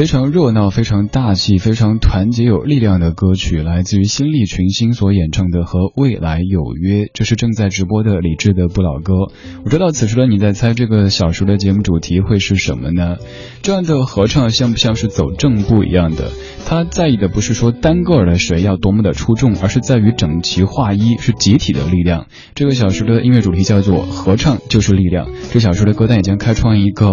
非常热闹、非常大气、非常团结有力量的歌曲，来自于新力群星所演唱的《和未来有约》，这是正在直播的李志的不老歌。我知道此时的你在猜这个小时的节目主题会是什么呢？这样的合唱像不像是走正步一样的？他在意的不是说单个的谁要多么的出众，而是在于整齐划一，是集体的力量。这个小时的音乐主题叫做“合唱就是力量”。这小时的歌单已经开创一个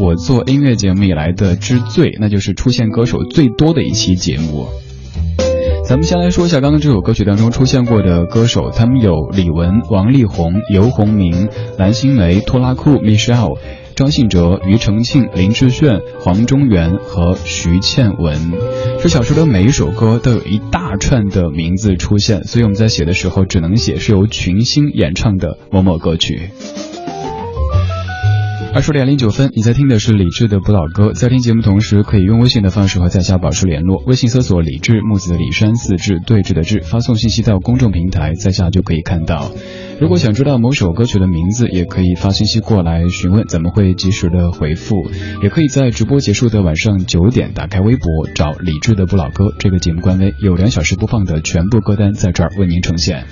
我做音乐节目以来的之最，那就是出现歌手最多的一期节目。咱们先来说一下刚刚这首歌曲当中出现过的歌手，他们有李玟、王力宏、游鸿明、蓝心湄、拖拉库、Michelle。张信哲、庾澄庆、林志炫、黄中原和徐倩文，这小说的每一首歌都有一大串的名字出现，所以我们在写的时候只能写是由群星演唱的某某歌曲。二十点零九分，你在听的是李志的不老歌。在听节目同时，可以用微信的方式和在下保持联络。微信搜索“李志木子李山四志对峙的志”，发送信息到公众平台，在下就可以看到。如果想知道某首歌曲的名字，也可以发信息过来询问，咱们会及时的回复。也可以在直播结束的晚上九点，打开微博找李志的不老歌这个节目官微，有两小时播放的全部歌单在这儿为您呈现。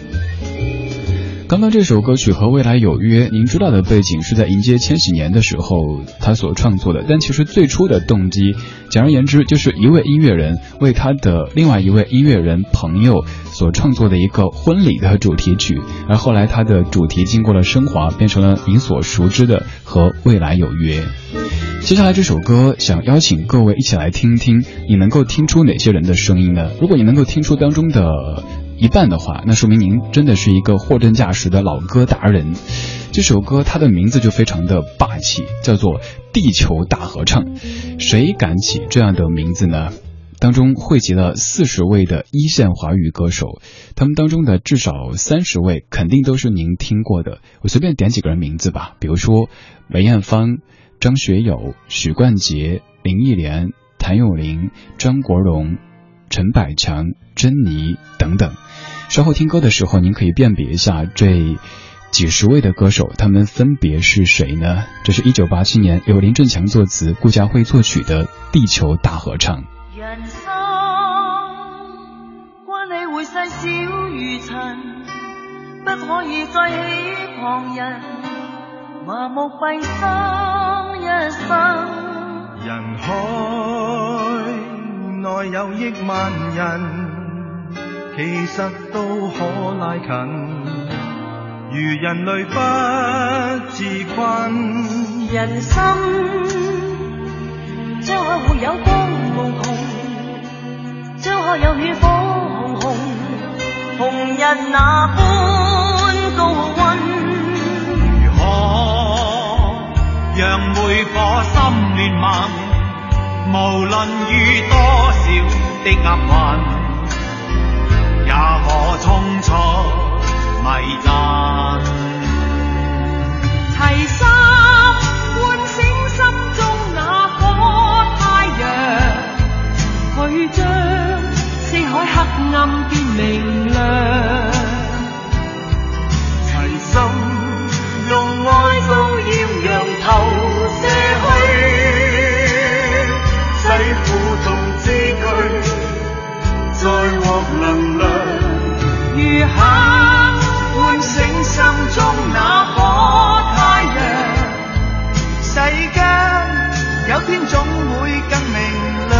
刚刚这首歌曲和未来有约，您知道的背景是在迎接千禧年的时候他所创作的，但其实最初的动机，简而言之就是一位音乐人为他的另外一位音乐人朋友所创作的一个婚礼的主题曲，而后来他的主题经过了升华，变成了您所熟知的和未来有约。接下来这首歌，想邀请各位一起来听听，你能够听出哪些人的声音呢？如果你能够听出当中的。一半的话，那说明您真的是一个货真价实的老歌达人。这首歌它的名字就非常的霸气，叫做《地球大合唱》。谁敢起这样的名字呢？当中汇集了四十位的一线华语歌手，他们当中的至少三十位肯定都是您听过的。我随便点几个人名字吧，比如说梅艳芳、张学友、许冠杰、林忆莲、谭咏麟、张国荣、陈百强、珍妮等等。稍后听歌的时候，您可以辨别一下这几十位的歌手，他们分别是谁呢？这是一九八七年由林振强作词、顾嘉辉作曲的《地球大合唱》。人生关你会细小如尘，不可以再起旁人，麻木闭心一生。人海内有亿万人。其实都可拉近，如人类不自困。人生将可会有光无穷，将可有血火红红，红日那般高温。如何让每颗心联盟？无论遇多少的厄运。也可冲出迷阵，齐心唤醒心中那颗太阳，去将四海黑暗变明亮。如刻唤醒心中那颗太阳。世间有天总会更明亮。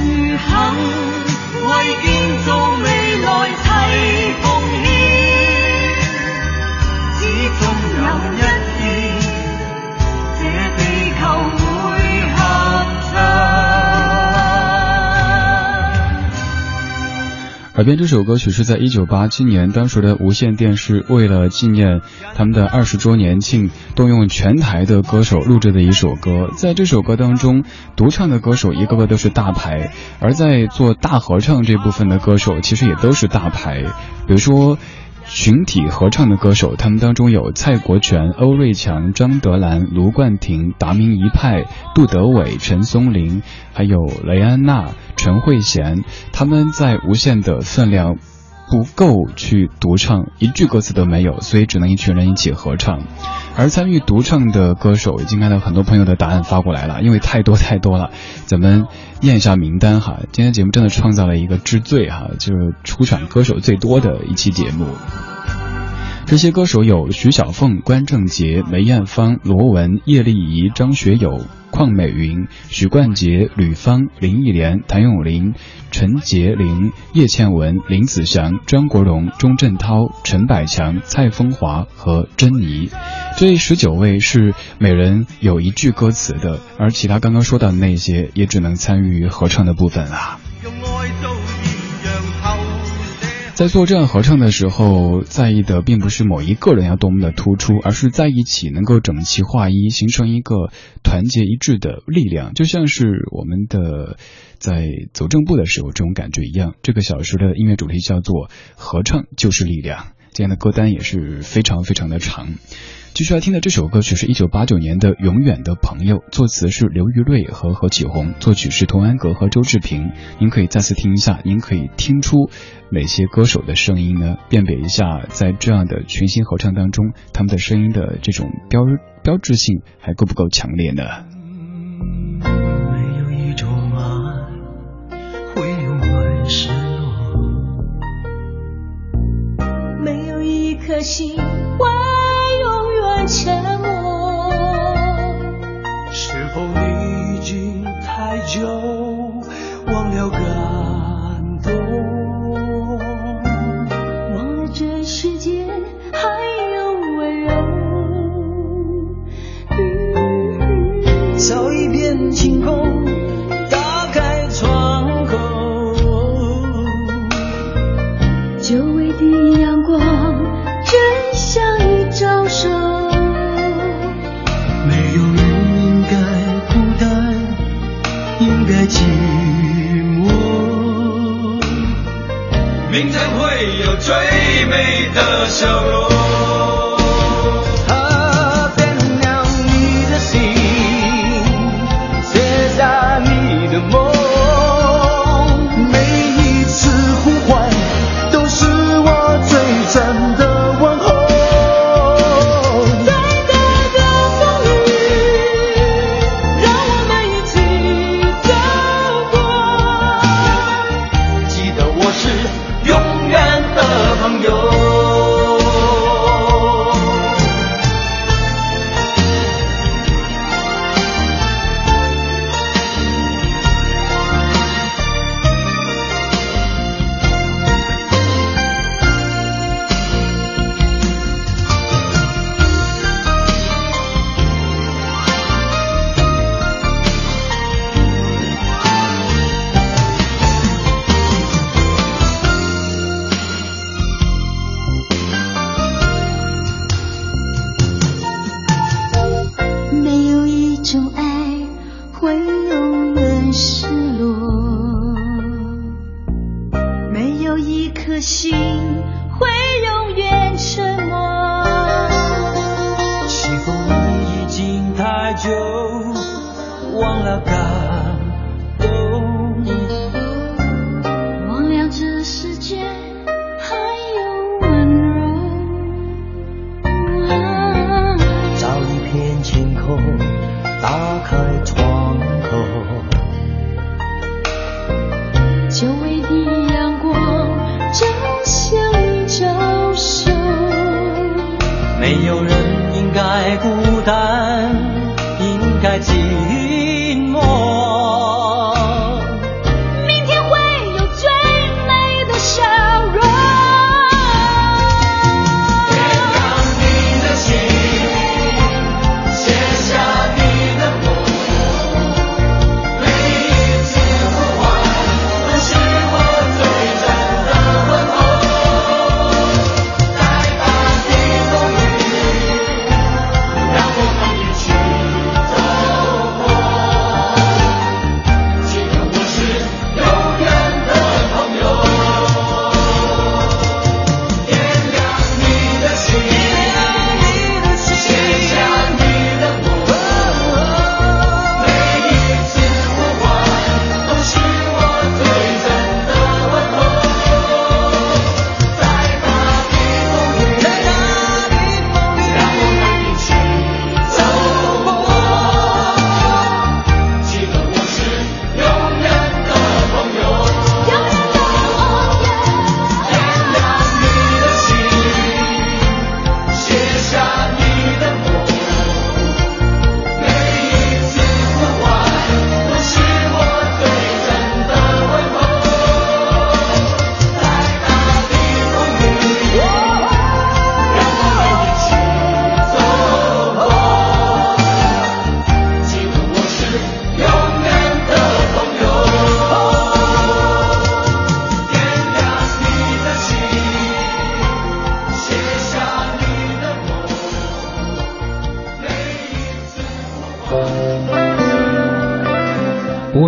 如肯为建造耳边这首歌曲是在一九八七年，当时的无线电视为了纪念他们的二十周年庆，动用全台的歌手录制的一首歌。在这首歌当中，独唱的歌手一个个都是大牌，而在做大合唱这部分的歌手其实也都是大牌，比如说。群体合唱的歌手，他们当中有蔡国权、欧瑞强、张德兰、卢冠廷、达明一派、杜德伟、陈松伶，还有雷安娜、陈慧娴，他们在无限的分量。不够去独唱，一句歌词都没有，所以只能一群人一起合唱。而参与独唱的歌手，已经看到很多朋友的答案发过来了，因为太多太多了，咱们念一下名单哈。今天节目真的创造了一个之最哈，就是出场歌手最多的一期节目。这些歌手有徐小凤、关正杰、梅艳芳、罗文、叶丽仪、张学友、邝美云、许冠杰、吕方、林忆莲、谭咏麟、陈洁玲、叶倩文、林子祥、张国荣、钟镇涛、陈百强、蔡枫华和珍妮。这十九位是每人有一句歌词的，而其他刚刚说到的那些也只能参与合唱的部分了。在做这样合唱的时候，在意的并不是某一个人要多么的突出，而是在一起能够整齐划一，形成一个团结一致的力量，就像是我们的在走正步的时候这种感觉一样。这个小时的音乐主题叫做“合唱就是力量”，今天的歌单也是非常非常的长。继续来听的这首歌曲是一九八九年的《永远的朋友》，作词是刘玉瑞和何启宏，作曲是童安格和周志平。您可以再次听一下，您可以听出哪些歌手的声音呢？辨别一下，在这样的群星合唱当中，他们的声音的这种标标志性还够不够强烈呢？没有一种爱会永远失落，没有一颗心沉默，是否你已经太久忘了最美的笑容。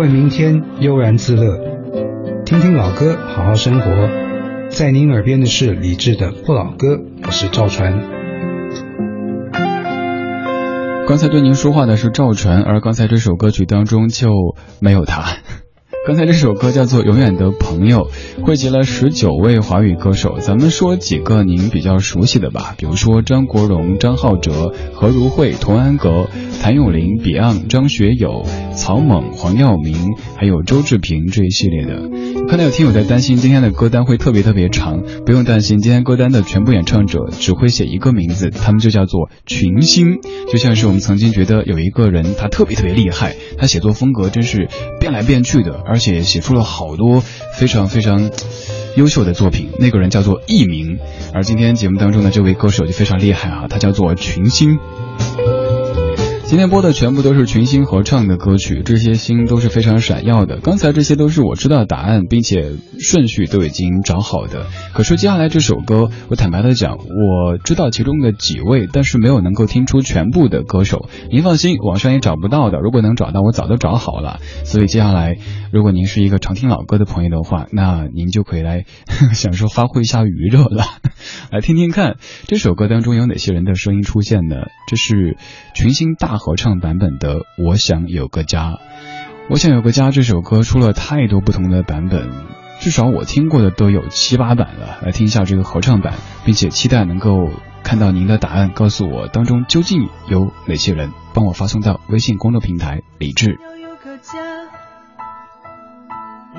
明天，悠然自乐。听听老歌，好好生活。在您耳边的是李志的《不老歌》，我是赵传。刚才对您说话的是赵传，而刚才这首歌曲当中就没有他。刚才这首歌叫做《永远的朋友》，汇集了十九位华语歌手。咱们说几个您比较熟悉的吧，比如说张国荣、张浩哲、何如慧、童安格、谭咏麟、Beyond、张学友、曹猛、黄耀明，还有周志平这一系列的。看到有听友在担心今天的歌单会特别特别长，不用担心，今天歌单的全部演唱者只会写一个名字，他们就叫做群星。就像是我们曾经觉得有一个人他特别特别厉害，他写作风格真是变来变去的，而而且写出了好多非常非常优秀的作品，那个人叫做佚名，而今天节目当中的这位歌手就非常厉害啊，他叫做群星。今天播的全部都是群星合唱的歌曲，这些星都是非常闪耀的。刚才这些都是我知道的答案，并且顺序都已经找好的。可是接下来这首歌，我坦白的讲，我知道其中的几位，但是没有能够听出全部的歌手。您放心，网上也找不到的。如果能找到，我早都找好了。所以接下来，如果您是一个常听老歌的朋友的话，那您就可以来 享受发挥一下余热了，来听听看这首歌当中有哪些人的声音出现呢？这是群星大。合唱版本的《我想有个家》，《我想有个家》这首歌出了太多不同的版本，至少我听过的都有七八版了。来听一下这个合唱版，并且期待能够看到您的答案，告诉我当中究竟有哪些人。帮我发送到微信公众平台“李志”。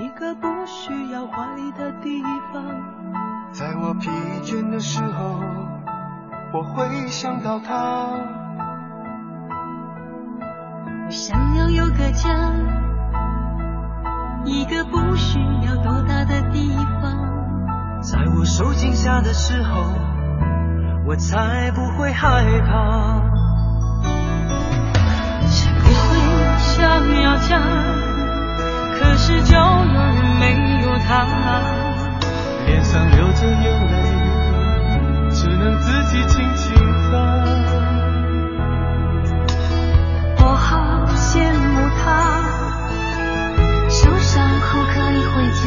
一个不需要华丽的地方，在我疲倦的时候，我会想到他。我想要有个家，一个不需要多大的地方。在我受惊吓的时候，我才不会害怕。谁不会想要家？可是就有人没有他，脸上流着眼泪，只能自己轻轻擦。受伤后可以回家，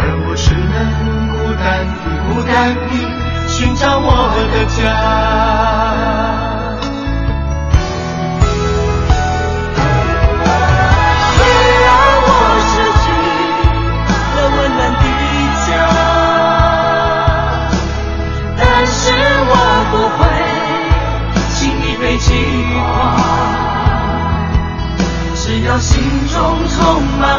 而我只能孤单地、孤单地寻找我的家。中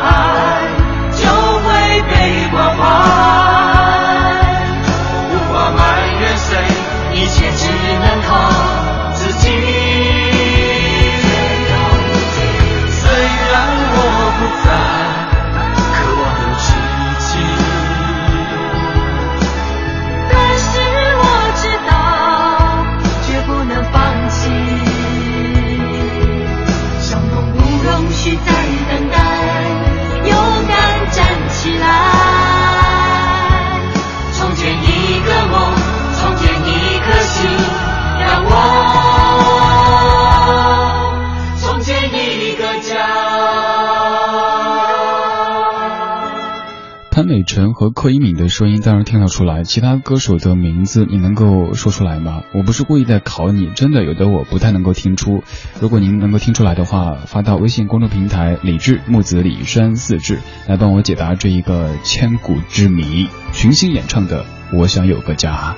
李晨和柯以敏的声音当然听得出来，其他歌手的名字你能够说出来吗？我不是故意在考你，真的有的我不太能够听出。如果您能够听出来的话，发到微信公众平台“李志木子李山四志”来帮我解答这一个千古之谜。群星演唱的《我想有个家》。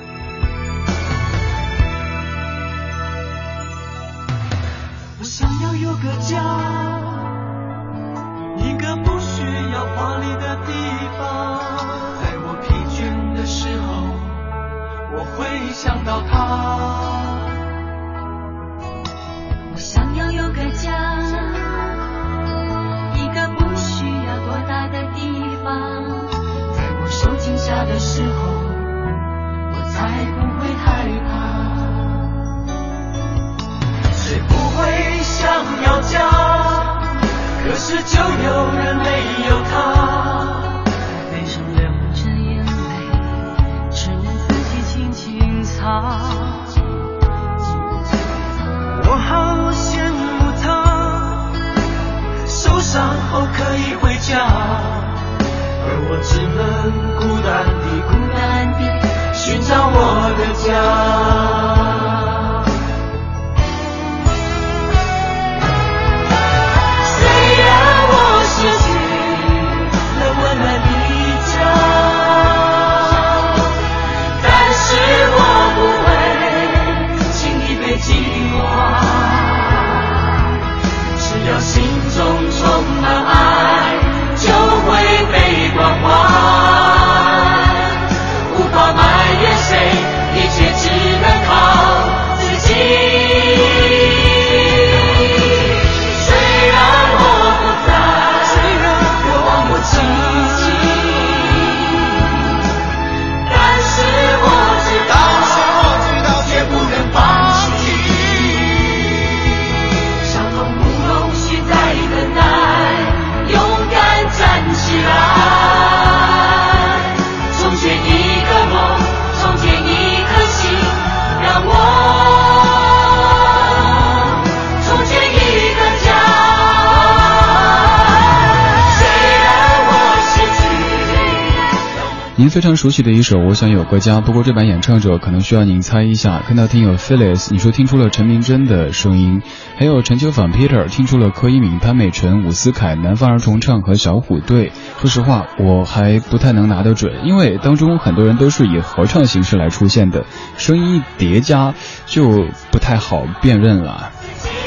您非常熟悉的一首《我想有个家》，不过这版演唱者可能需要您猜一下。看到听友 Phyllis，你说听出了陈明真的声音，还有陈秋访 Peter 听出了柯一敏、潘美辰、伍思凯、南方儿童唱和小虎队。说实话，我还不太能拿得准，因为当中很多人都是以合唱形式来出现的，声音一叠加就不太好辨认了。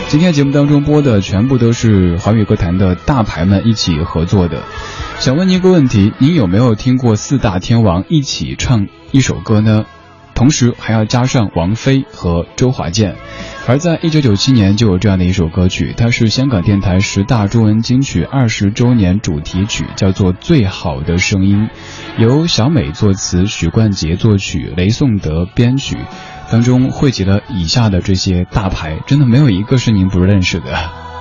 今天节目当中播的全部都是华语歌坛的大牌们一起合作的。想问您一个问题：您有没有听过四大天王一起唱一首歌呢？同时还要加上王菲和周华健。而在一九九七年就有这样的一首歌曲，它是香港电台十大中文金曲二十周年主题曲，叫做《最好的声音》，由小美作词，许冠杰作曲，雷颂德编曲。当中汇集了以下的这些大牌，真的没有一个是您不认识的。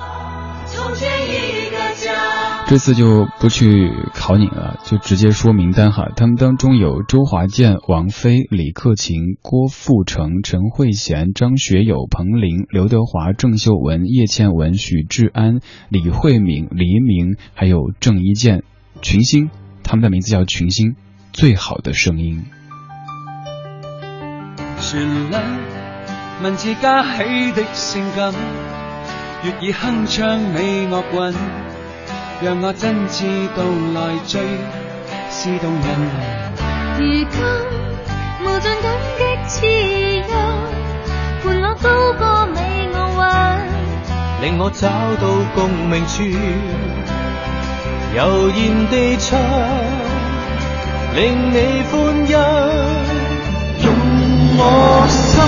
这次就不去考你了，就直接说名单哈。他们当中有周华健、王菲、李克勤、郭富城、陈慧娴、张学友、彭羚、刘德华、郑秀文、叶倩文、许志安、李慧敏、黎明，还有郑伊健，群星，他们的名字叫群星，最好的声音。让我真知道來追是动人。如今无尽感激自由，伴我高歌美樂韻。令我找到共鸣处，悠然地唱，令你欢欣。用我心，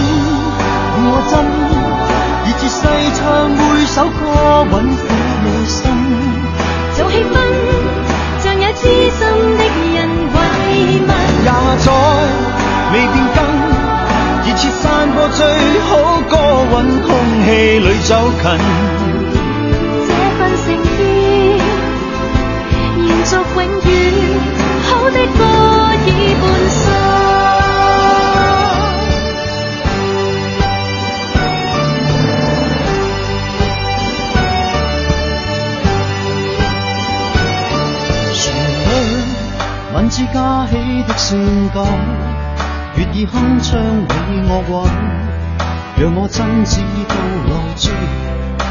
我真，以至细唱每首歌，韵像有知心的人慰问。也在未变更，热切散播最好歌韵，空气里走近。这份情意，延续永远，好的歌已半生。至加起的性感月意哼唱你我韵。让我真挚道来处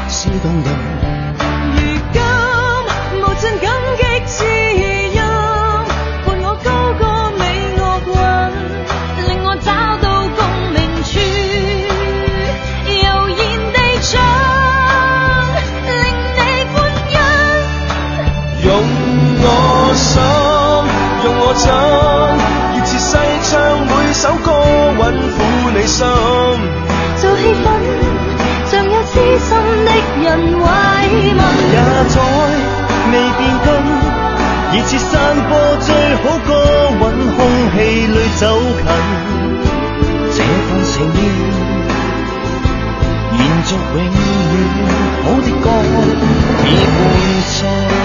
是动人。如今无尽感激似散播最好歌韵，空气里走近。这份情意，延续永远，好的歌已伴随。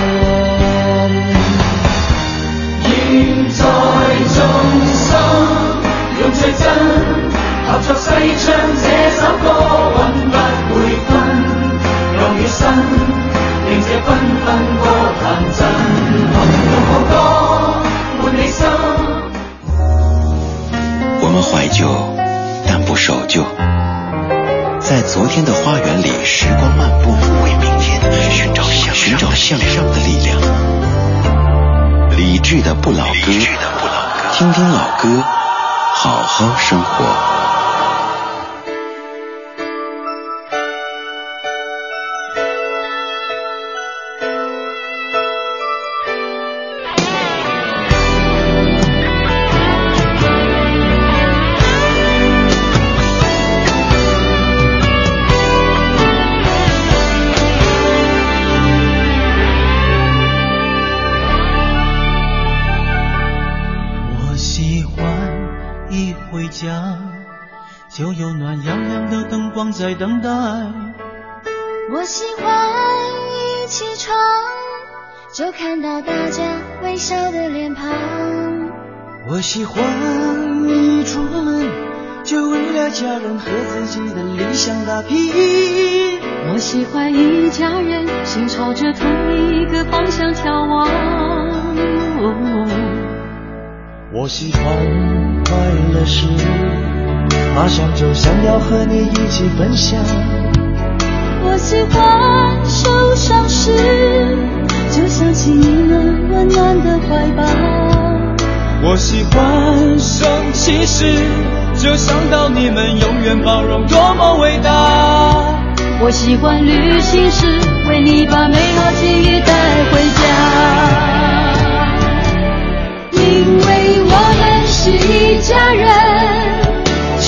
理智的不老歌，听听老歌，好好生活。在等待。我喜欢一起床就看到大家微笑的脸庞。我喜欢一出门就为了家人和自己的理想打拼。我喜欢一家人心朝着同一个方向眺望。我喜欢快乐时，马上就想要和你一起分享。我喜欢受伤时，就想起你们温暖的怀抱。我喜欢生气时，就想到你们永远包容，多么伟大。我喜欢旅行时，为你把美好记忆带回家。因为我们是一家人，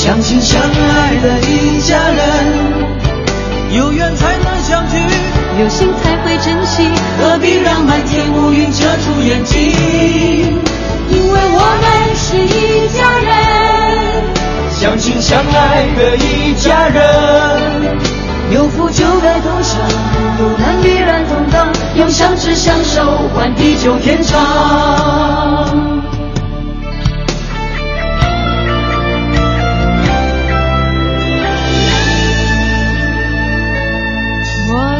相亲相爱的一家人，有缘才能相聚，有心才会珍惜，何必让漫天乌云遮住眼睛？因为我们是一家人，相亲相爱的一家人，有福就该同享，有难必然同当，用相知相守换地久天长。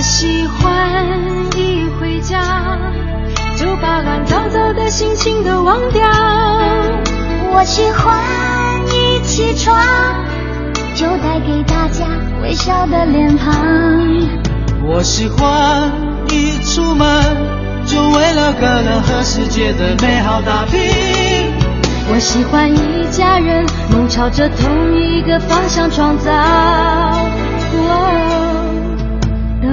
喜欢一回家就把乱糟糟的心情都忘掉。我喜欢一起床就带给大家微笑的脸庞。我喜欢一出门就为了个人和世界的美好打拼。我喜欢一家人梦朝着同一个方向创造。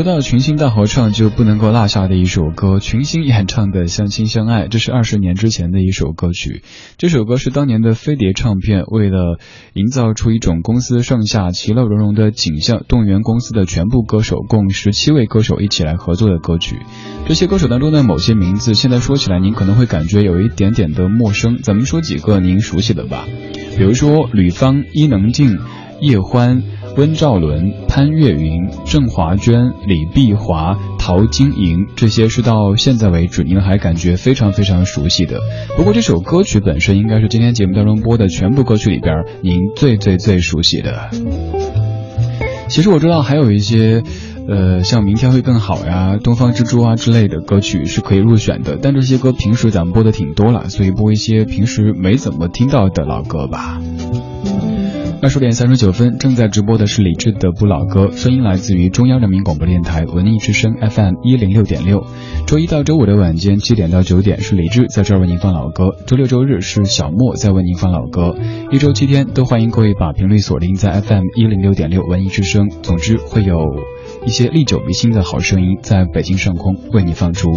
说到群星大合唱，就不能够落下的一首歌，群星演唱的《相亲相爱》，这是二十年之前的一首歌曲。这首歌是当年的飞碟唱片为了营造出一种公司上下其乐融融的景象，动员公司的全部歌手，共十七位歌手一起来合作的歌曲。这些歌手当中的某些名字，现在说起来您可能会感觉有一点点的陌生，咱们说几个您熟悉的吧，比如说吕方、伊能静、叶欢。温兆伦、潘越云、郑华娟、李碧华、陶晶莹，这些是到现在为止您还感觉非常非常熟悉的。不过这首歌曲本身应该是今天节目当中播的全部歌曲里边您最最最熟悉的。其实我知道还有一些，呃，像明天会更好呀、东方之珠啊之类的歌曲是可以入选的，但这些歌平时咱们播的挺多了，所以播一些平时没怎么听到的老歌吧。二十点三十九分，正在直播的是李志的不老歌，声音来自于中央人民广播电台文艺之声 FM 一零六点六。周一到周五的晚间七点到九点是李志在这儿为您放老歌，周六周日是小莫在为您放老歌。一周七天都欢迎各位把频率锁定在 FM 一零六点六文艺之声。总之会有一些历久弥新的好声音在北京上空为你放出。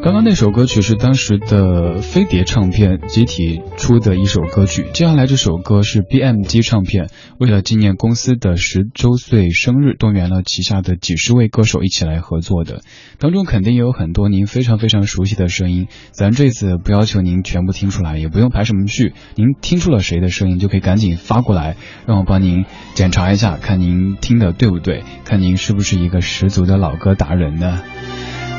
刚刚那首歌曲是当时的飞碟唱片集体出的一首歌曲。接下来这首歌是 BMG 唱片为了纪念公司的十周岁生日，动员了旗下的几十位歌手一起来合作的。当中肯定也有很多您非常非常熟悉的声音。咱这次不要求您全部听出来，也不用排什么序，您听出了谁的声音就可以赶紧发过来，让我帮您检查一下，看您听的对不对，看您是不是一个十足的老歌达人呢？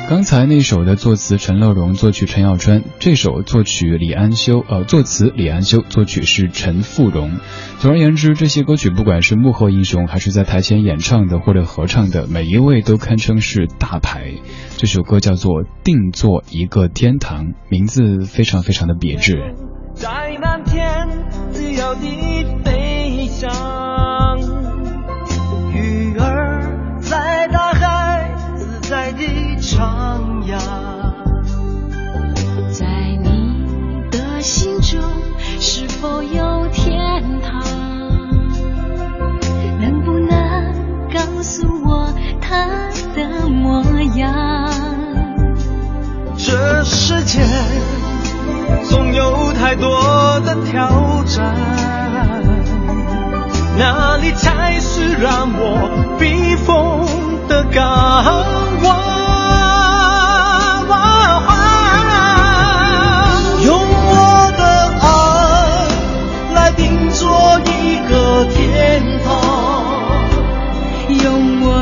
刚才那首的作词陈乐融，作曲陈耀川，这首作曲李安修，呃，作词李安修，作曲是陈富荣。总而言之，这些歌曲不管是幕后英雄，还是在台前演唱的或者合唱的，每一位都堪称是大牌。这首歌叫做《定做一个天堂》，名字非常非常的别致。在那天自由地中是否有天堂？能不能告诉我他的模样？这世界总有太多的挑战，哪里才是让我避风的港湾？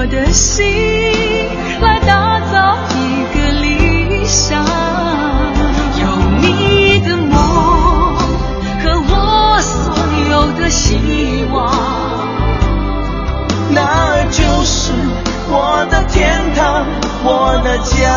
的心来打造一个理想，有你的梦和我所有的希望。那就是我的天堂，我的家。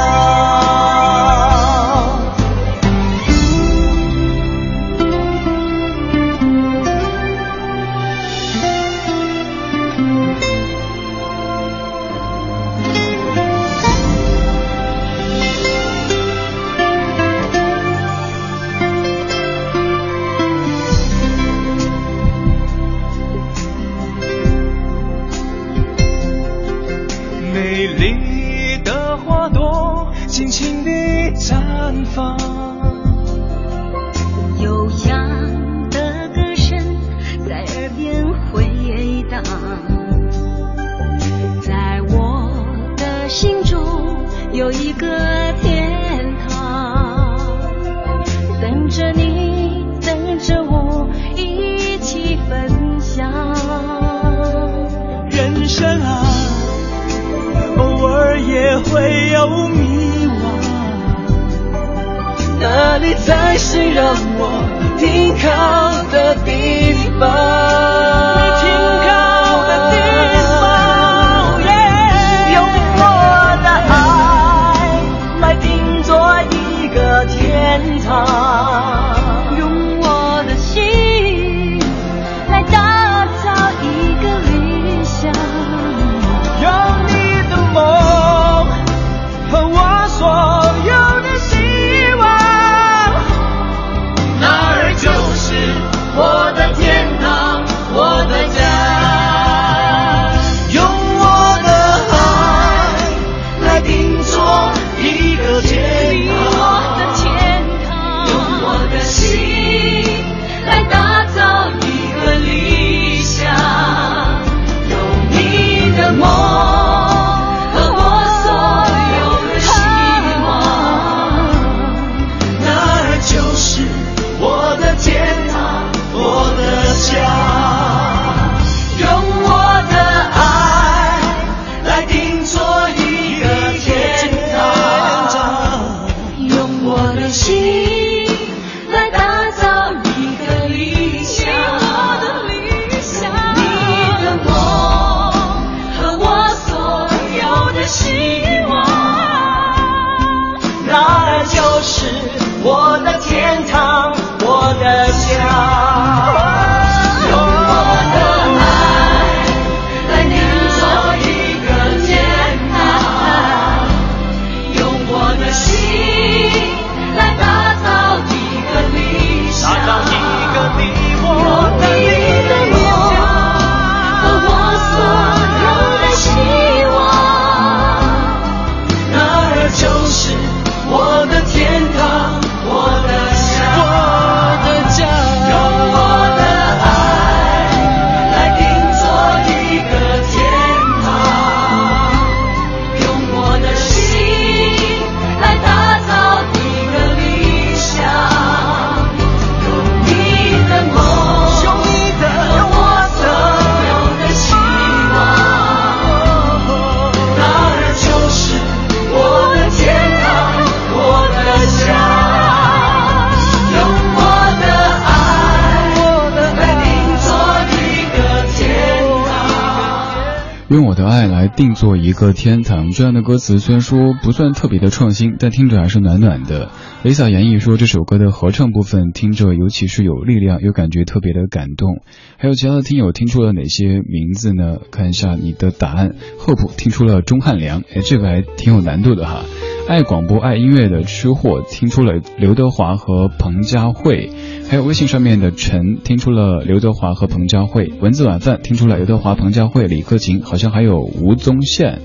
定做一个天堂，这样的歌词虽然说不算特别的创新，但听着还是暖暖的。Lisa 言绎说这首歌的合唱部分听着尤其是有力量，又感觉特别的感动。还有其他的听友听出了哪些名字呢？看一下你的答案。Hope 听出了钟汉良，哎，这个还挺有难度的哈。爱广播爱音乐的吃货听出了刘德华和彭佳慧，还有微信上面的陈听出了刘德华和彭佳慧，文字晚饭听出了刘德华、彭佳慧、李克勤，好像还有吴宗宪。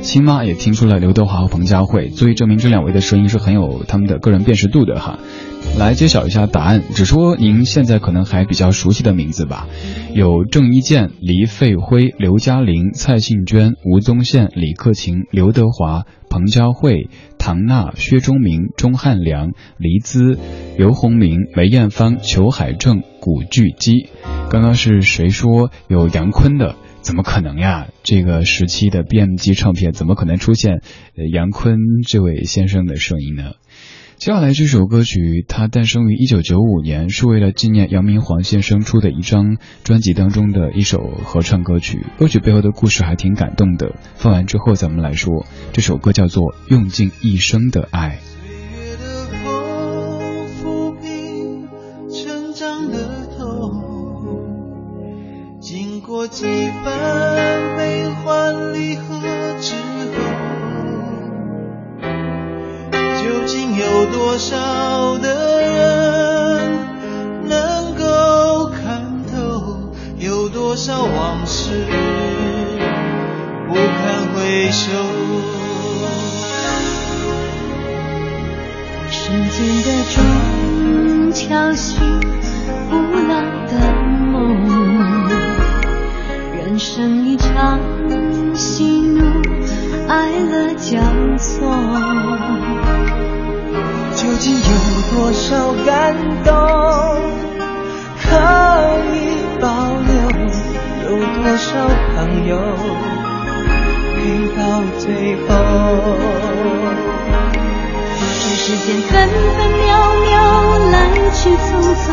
亲妈也听出了刘德华和彭佳慧，足以证明这两位的声音是很有他们的个人辨识度的哈。来揭晓一下答案，只说您现在可能还比较熟悉的名字吧，有郑伊健、黎费辉、刘嘉玲、蔡幸娟、吴宗宪、李克勤、刘德华、彭佳慧、唐娜、薛忠明、钟汉良、黎姿、刘鸿明、梅艳芳、裘海正、古巨基。刚刚是谁说有杨坤的？怎么可能呀？这个时期的 BMG 唱片怎么可能出现杨坤这位先生的声音呢？接下来这首歌曲，它诞生于一九九五年，是为了纪念杨明煌先生出的一张专辑当中的一首合唱歌曲。歌曲背后的故事还挺感动的。放完之后，咱们来说这首歌叫做《用尽一生的爱》。几番悲欢离合有多少的人能够看透？有多少往事不堪回首？时间的钟敲醒不老的梦。人生一场喜怒哀乐交错，竟有多少感动可以保留？有多少朋友陪到最后？这世间分分秒秒来去匆匆，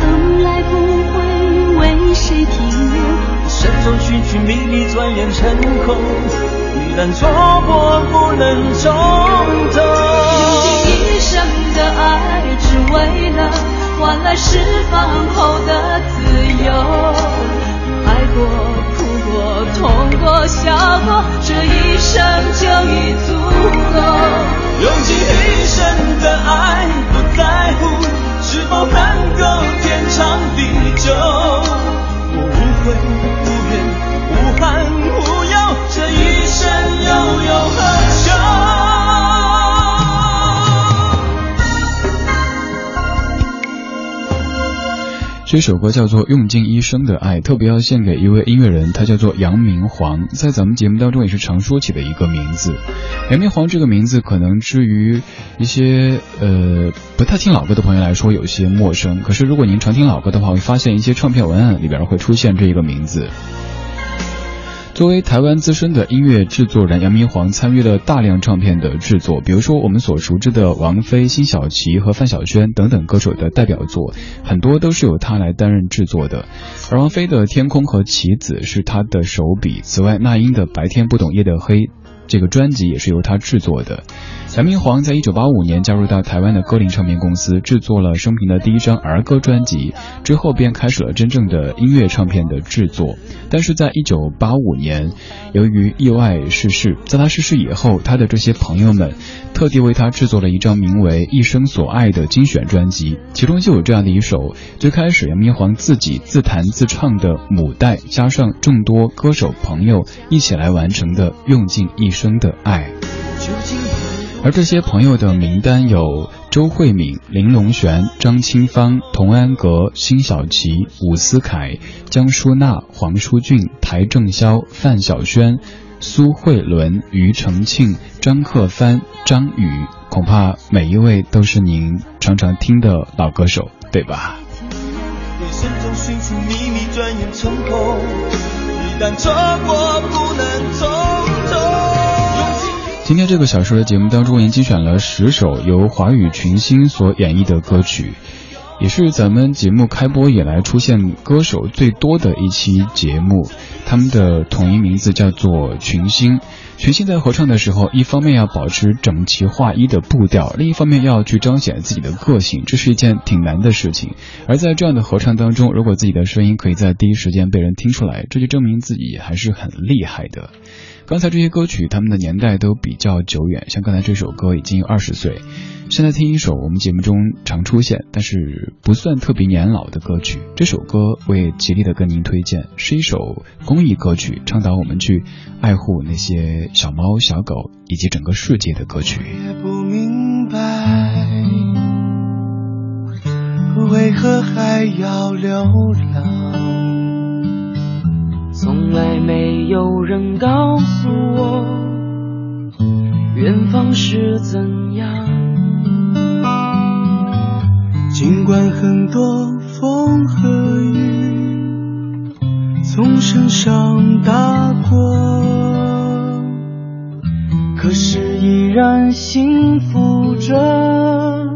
从来不会为谁停留。生中寻寻觅觅，转眼成空。一旦错过，不能从换来释放后的自由。爱过，哭过，痛过，笑过，这一生就已足够。用尽一生的爱，不在乎是否能够天长地久。这首歌叫做《用尽一生的爱》，特别要献给一位音乐人，他叫做杨明煌，在咱们节目当中也是常说起的一个名字。杨明煌这个名字，可能至于一些呃不太听老歌的朋友来说有些陌生，可是如果您常听老歌的话，会发现一些唱片文案里边会出现这一个名字。作为台湾资深的音乐制作人，杨明煌参与了大量唱片的制作，比如说我们所熟知的王菲、辛晓琪和范晓萱等等歌手的代表作，很多都是由他来担任制作的。而王菲的《天空》和《棋子》是他的手笔，此外，那英的《白天不懂夜的黑》这个专辑也是由他制作的。杨明煌在一九八五年加入到台湾的歌林唱片公司，制作了生平的第一张儿歌专辑，之后便开始了真正的音乐唱片的制作。但是在一九八五年，由于意外逝世，在他逝世以后，他的这些朋友们特地为他制作了一张名为《一生所爱》的精选专辑，其中就有这样的一首，最开始杨明煌自己自弹自唱的母带，加上众多歌手朋友一起来完成的《用尽一生的爱》。而这些朋友的名单有周慧敏、林隆璇、张清芳、童安格、辛晓琪、伍思凯、江淑娜、黄舒骏、邰正宵、范晓萱、苏慧伦、庾澄庆、张克帆、张宇，恐怕每一位都是您常常听的老歌手，对吧？一旦错过，不能从头。今天这个小时的节目当中，您精选了十首由华语群星所演绎的歌曲。也是咱们节目开播以来出现歌手最多的一期节目。他们的统一名字叫做群星。群星在合唱的时候，一方面要保持整齐划一的步调，另一方面要去彰显自己的个性，这是一件挺难的事情。而在这样的合唱当中，如果自己的声音可以在第一时间被人听出来，这就证明自己还是很厉害的。刚才这些歌曲，他们的年代都比较久远，像刚才这首歌已经有二十岁。现在听一首我们节目中常出现，但是不算特别年老的歌曲。这首歌我也极力的跟您推荐，是一首公益歌曲，倡导我们去爱护那些小猫小狗以及整个世界的歌曲。也不明白，为何还要流浪？从来没有人告诉我，远方是怎样。尽管很多风和雨从身上打过，可是依然幸福着，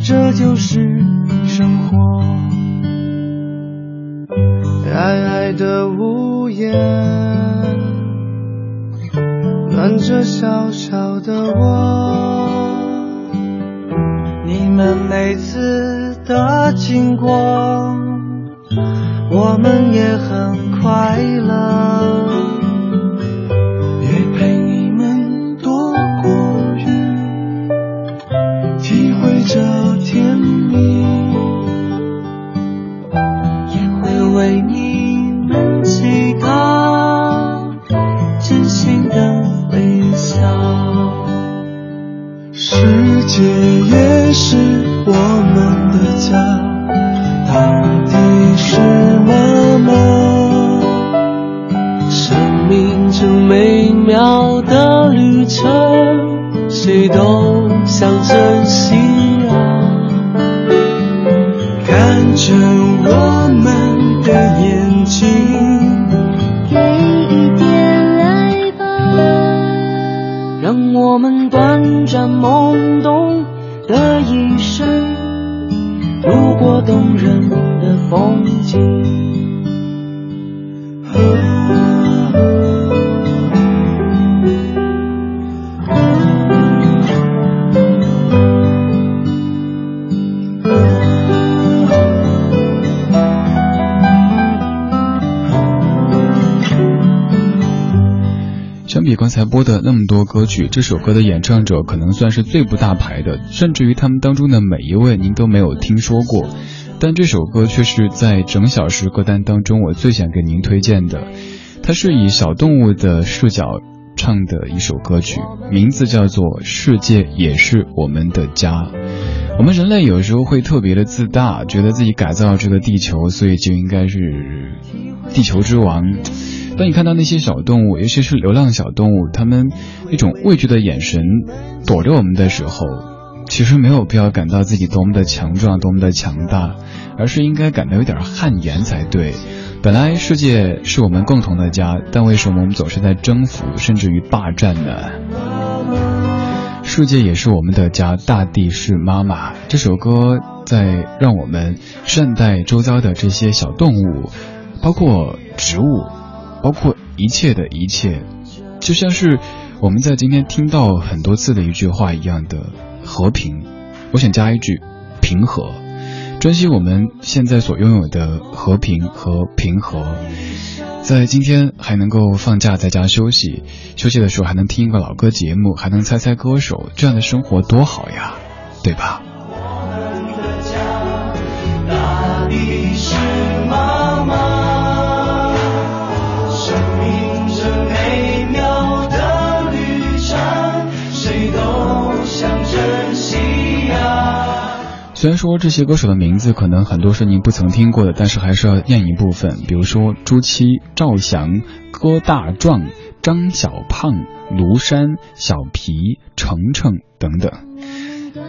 这就是生活。矮矮的屋檐，暖着小小的我。你们每次的经过，我们也很快乐。界也是我们的家，大地是妈妈。生命这美妙的旅程，谁都想珍惜啊。看着我们的眼睛，给一点爱吧。让我们短暂动人的风景。相比刚才播的那么多歌曲，这首歌的演唱者可能算是最不大牌的，甚至于他们当中的每一位您都没有听说过。但这首歌却是在整小时歌单当中我最想给您推荐的。它是以小动物的视角唱的一首歌曲，名字叫做《世界也是我们的家》。我们人类有时候会特别的自大，觉得自己改造这个地球，所以就应该是地球之王。当你看到那些小动物，尤其是流浪小动物，它们那种畏惧的眼神躲着我们的时候，其实没有必要感到自己多么的强壮、多么的强大，而是应该感到有点汗颜才对。本来世界是我们共同的家，但为什么我们总是在征服，甚至于霸占呢？世界也是我们的家，大地是妈妈。这首歌在让我们善待周遭的这些小动物，包括植物。包括一切的一切，就像是我们在今天听到很多次的一句话一样的和平。我想加一句平和，珍惜我们现在所拥有的和平和平和。在今天还能够放假在家休息，休息的时候还能听一个老歌节目，还能猜猜歌手，这样的生活多好呀，对吧？虽然说这些歌手的名字可能很多是您不曾听过的，但是还是要念一部分，比如说朱七、赵翔、戈大壮、张小胖、庐山、小皮、程程等等。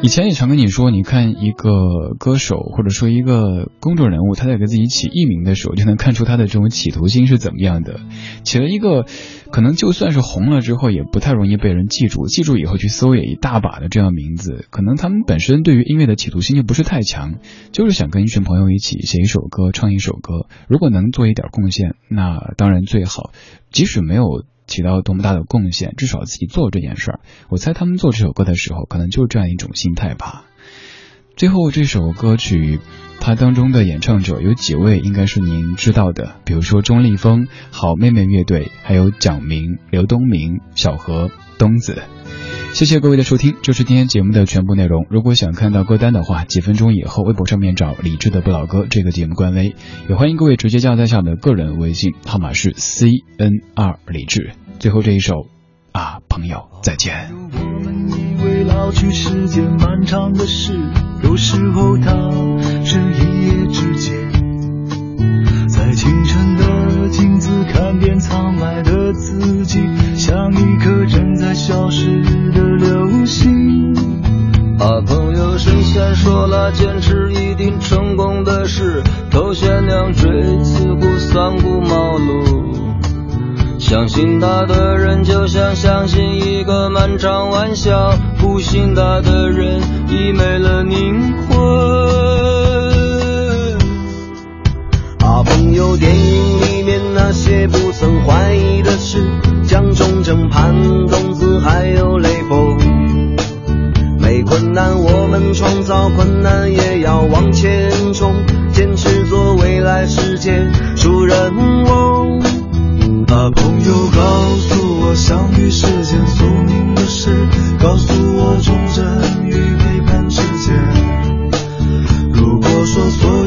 以前也常跟你说，你看一个歌手或者说一个公众人物，他在给自己起艺名的时候，就能看出他的这种企图心是怎么样的。起了一个可能就算是红了之后，也不太容易被人记住，记住以后去搜也一大把的这样名字，可能他们本身对于音乐的企图心就不是太强，就是想跟一群朋友一起写一首歌，唱一首歌。如果能做一点贡献，那当然最好。即使没有。起到多么大的贡献，至少自己做这件事儿。我猜他们做这首歌的时候，可能就是这样一种心态吧。最后这首歌曲，它当中的演唱者有几位，应该是您知道的，比如说钟立风、好妹妹乐队，还有蒋明、刘东明、小何、东子。谢谢各位的收听，这是今天节目的全部内容。如果想看到歌单的话，几分钟以后微博上面找理智的不老歌这个节目官微，也欢迎各位直接加在下面的个人微信号码是 C N R 李智。最后这一首啊，朋友再见。老去是件漫长的事，有时候它是一夜之间。在清晨镜子看遍苍白的自己，像一颗正在消失的流星。啊，朋友，神仙说了，坚持一定成功的事，头悬梁锥刺股三顾茅庐。相信他的人，就像相信一个漫长玩笑；不信他的人，已没了灵魂。啊，朋友，电影里面那些不曾怀疑的事将忠贞判工子还有雷锋没困难我们创造困难也要往前冲。坚持做未来世界主人翁。朋友告诉我相遇是件宿命的事告诉我忠贞与背叛之间如果说所有